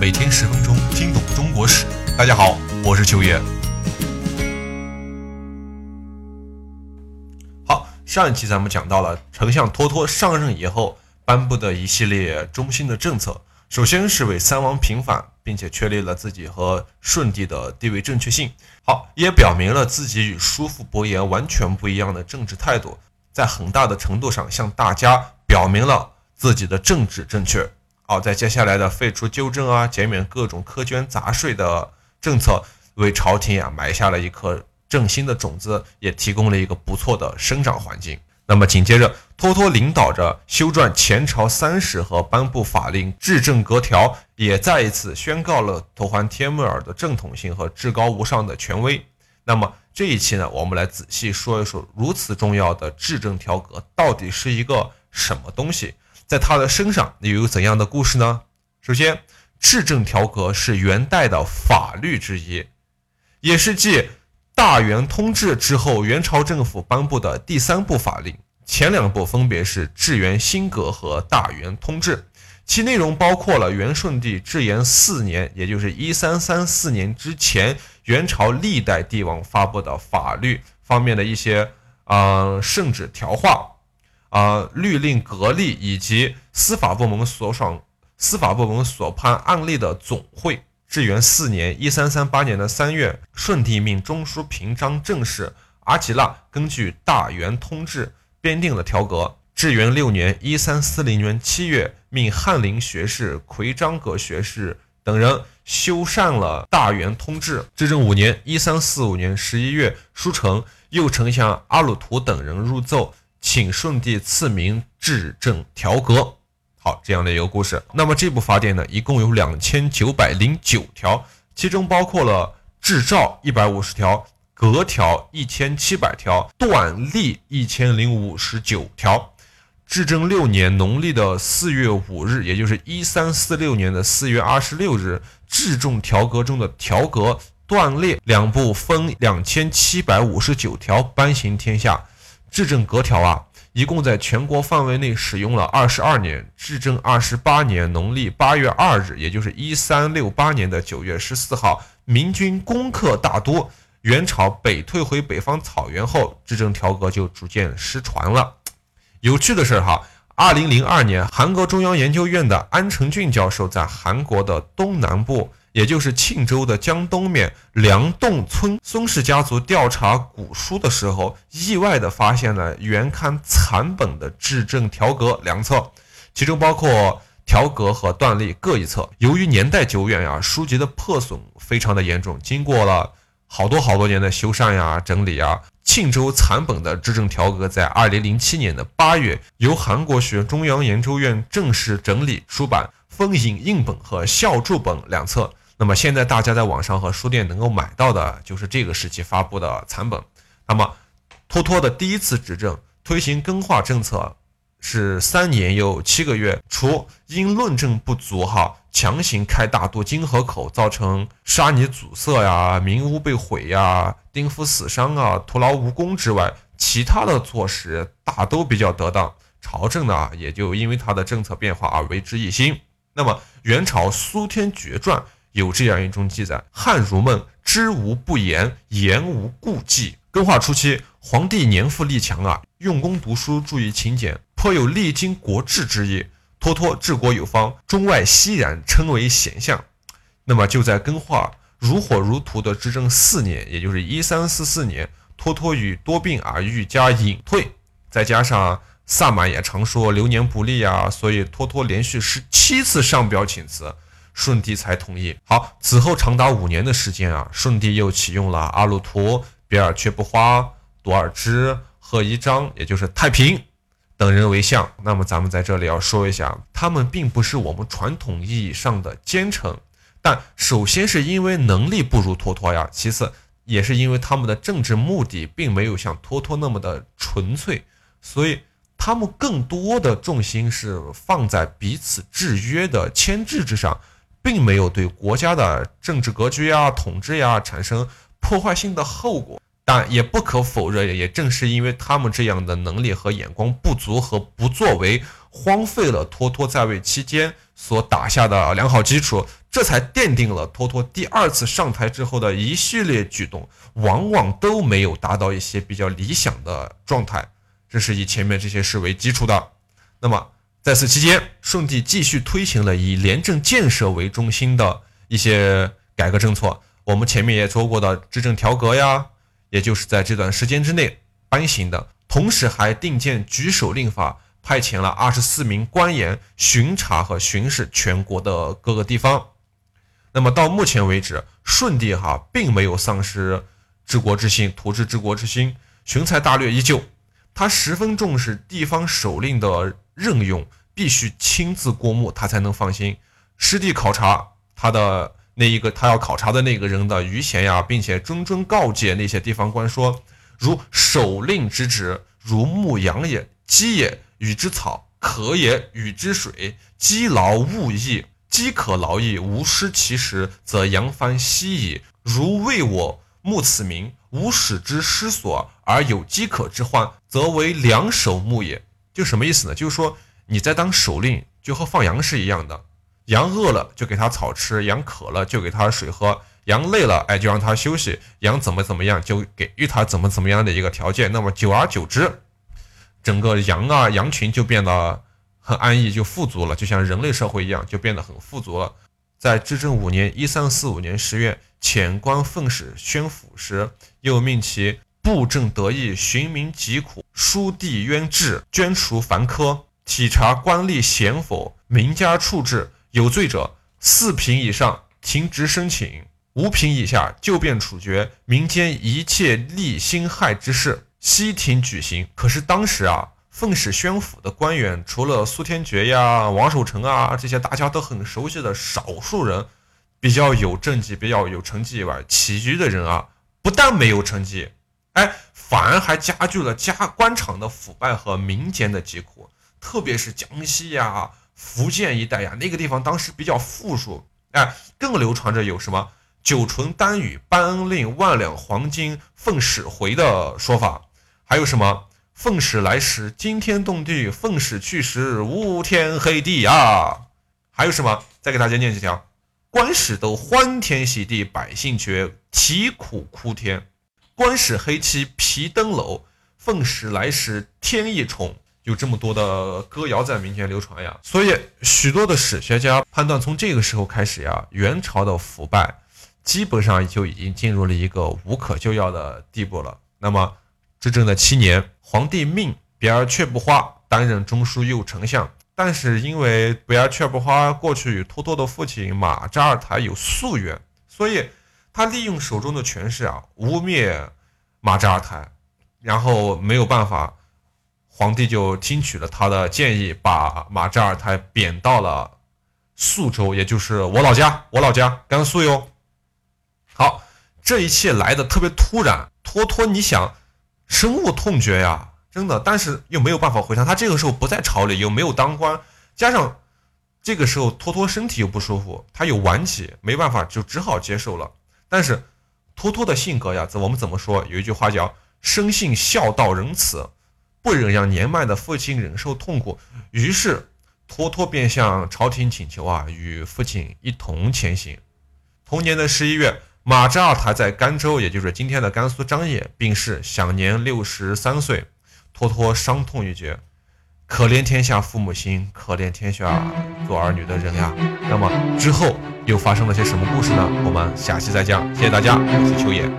每天十分钟，听懂中国史。大家好，我是秋叶。好，上一期咱们讲到了丞相托托上任以后颁布的一系列中心的政策，首先是为三王平反，并且确立了自己和舜帝的地位正确性。好，也表明了自己与叔父伯颜完全不一样的政治态度，在很大的程度上向大家表明了自己的政治正确。好，在接下来的废除纠正啊，减免各种苛捐杂税的政策，为朝廷啊埋下了一颗振兴的种子，也提供了一个不错的生长环境。那么紧接着，托托领导着修撰前朝三史和颁布法令制政格条，也再一次宣告了托欢帖木儿的正统性和至高无上的权威。那么这一期呢，我们来仔细说一说如此重要的制政条格到底是一个什么东西。在他的身上又有怎样的故事呢？首先，制政条格是元代的法律之一，也是继大元通制之后元朝政府颁布的第三部法令。前两部分别是至元新格和大元通制，其内容包括了元顺帝至元四年，也就是一三三四年之前，元朝历代帝王发布的法律方面的一些呃圣旨条化。啊，律令、格例以及司法部门所赏、司法部门所判案例的总会。至元四年（一三三八年的三月），顺帝命中书平章政事阿吉拉根据《大元通志》编定了条格。至元六年（一三四零年七月），命翰林学士奎章阁学士等人修缮了《大元通志》。至正五年（一三四五年十一月），书成，右丞相阿鲁图等人入奏。请顺帝赐名制政条格，好，这样的一个故事。那么这部法典呢，一共有两千九百零九条，其中包括了制诏一百五十条，格条一千七百条，断例一千零五十九条。至正六年农历的四月五日，也就是一三四六年的四月二十六日，制政条格中的条格断裂两部分两千七百五十九条颁行天下。制政格条啊，一共在全国范围内使用了二十二年。至正二十八年农历八月二日，也就是一三六八年的九月十四号，明军攻克大都，元朝北退回北方草原后，制政条格就逐渐失传了。有趣的是哈，二零零二年，韩国中央研究院的安成俊教授在韩国的东南部。也就是庆州的江东面梁洞村孙氏家族调查古书的时候，意外的发现了原刊残本的制政条格两册，其中包括条格和断例各一册。由于年代久远呀，书籍的破损非常的严重，经过了好多好多年的修缮呀、整理啊，庆州残本的制政条格在二零零七年的八月由韩国学中央研究院正式整理出版，分影印本和校注本两册。那么现在大家在网上和书店能够买到的就是这个时期发布的残本。那么，托托的第一次执政推行更化政策是三年又七个月，除因论证不足哈，强行开大渡金河口，造成沙泥阻塞呀、民屋被毁呀、丁夫死伤啊、徒劳无功之外，其他的措施大都比较得当，朝政呢也就因为他的政策变化而为之一新。那么元朝苏天爵传。有这样一种记载：汉儒们知无不言，言无顾忌。更化初期，皇帝年富力强啊，用功读书，注意勤俭，颇有励精国治之意。托托治国有方，中外熙然，称为贤相。那么就在更化如火如荼的执政四年，也就是一三四四年，托托与多病而愈加隐退，再加上萨满也常说流年不利啊，所以托托连续十七次上表请辞。舜帝才同意。好，此后长达五年的时间啊，舜帝又启用了阿鲁图、比尔却不花、多尔支、贺一章，也就是太平等人为相。那么咱们在这里要说一下，他们并不是我们传统意义上的奸臣，但首先是因为能力不如托托呀，其次也是因为他们的政治目的并没有像托托那么的纯粹，所以他们更多的重心是放在彼此制约的牵制之上。并没有对国家的政治格局呀、统治呀产生破坏性的后果，但也不可否认，也正是因为他们这样的能力和眼光不足和不作为，荒废了托托在位期间所打下的良好基础，这才奠定了托托第二次上台之后的一系列举动，往往都没有达到一些比较理想的状态。这是以前面这些事为基础的。那么在此期间，顺帝继续推行了以廉政建设为中心的一些改革政策。我们前面也说过的执政条格呀，也就是在这段时间之内颁行的。同时还定建举手令法。派遣了二十四名官员巡查和巡视全国的各个地方。那么到目前为止，舜帝哈并没有丧失治国之心、图治治国之心，雄才大略依旧。他十分重视地方首领的任用，必须亲自过目，他才能放心。实地考察他的那一个他要考察的那个人的余弦呀，并且谆谆告诫那些地方官说：如首令之职，如牧羊也，鸡也。与之草，可也；与之水，饥劳勿益。饥可劳役，无失其时，则扬帆息矣。如为我牧此民，无使之失所，而有饥渴之患，则为两手牧也。就什么意思呢？就是说你在当首令，就和放羊是一样的。羊饿了就给它草吃，羊渴了就给它水喝，羊累了哎就让它休息，羊怎么怎么样就给予它怎么怎么样的一个条件。那么久而久之。整个羊啊，羊群就变得很安逸，就富足了，就像人类社会一样，就变得很富足了。在至正五年（一三四五年）十月，遣官奉使宣抚时，又命其布政得意，寻民疾苦，书地冤治，捐除凡苛，体察官吏贤否，名家处置，有罪者四品以上停职申请，五品以下就便处决。民间一切利辛害之事。西庭举行，可是当时啊，奉使宣府的官员，除了苏天觉呀、王守成啊这些大家都很熟悉的少数人比较有政绩、比较有成绩以外，其余的人啊，不但没有成绩，哎，反而还加剧了家官场的腐败和民间的疾苦。特别是江西呀、福建一带呀，那个地方当时比较富庶，哎，更流传着有什么九纯丹羽、颁令、万两黄金奉使回的说法。还有什么？奉使来时惊天动地，奉使去时乌天黑地啊！还有什么？再给大家念几条：官使都欢天喜地，百姓却啼苦哭天。官使黑漆皮登楼，奉使来时天意宠。有这么多的歌谣在民间流传呀，所以许多的史学家判断，从这个时候开始呀，元朝的腐败基本上就已经进入了一个无可救药的地步了。那么。执政的七年，皇帝命比尔却不花担任中书右丞相，但是因为比尔却不花过去与托托的父亲马扎尔台有宿怨，所以他利用手中的权势啊，污蔑马扎尔台，然后没有办法，皇帝就听取了他的建议，把马扎尔台贬到了宿州，也就是我老家，我老家甘肃哟。好，这一切来的特别突然，托托，你想？深恶痛绝呀，真的，但是又没有办法回乡。他这个时候不在朝里，又没有当官，加上这个时候托托身体又不舒服，他有晚期，没办法，就只好接受了。但是托托的性格呀，我们怎么说？有一句话叫“生性孝道仁慈”，不忍让年迈的父亲忍受痛苦，于是托托便向朝廷请求啊，与父亲一同前行。同年的十一月。马扎尔台在甘州，也就是今天的甘肃张掖病逝，享年六十三岁。托托伤痛欲绝，可怜天下父母心，可怜天下做儿女的人呀。那么之后又发生了些什么故事呢？我们下期再讲。谢谢大家，我是秋野。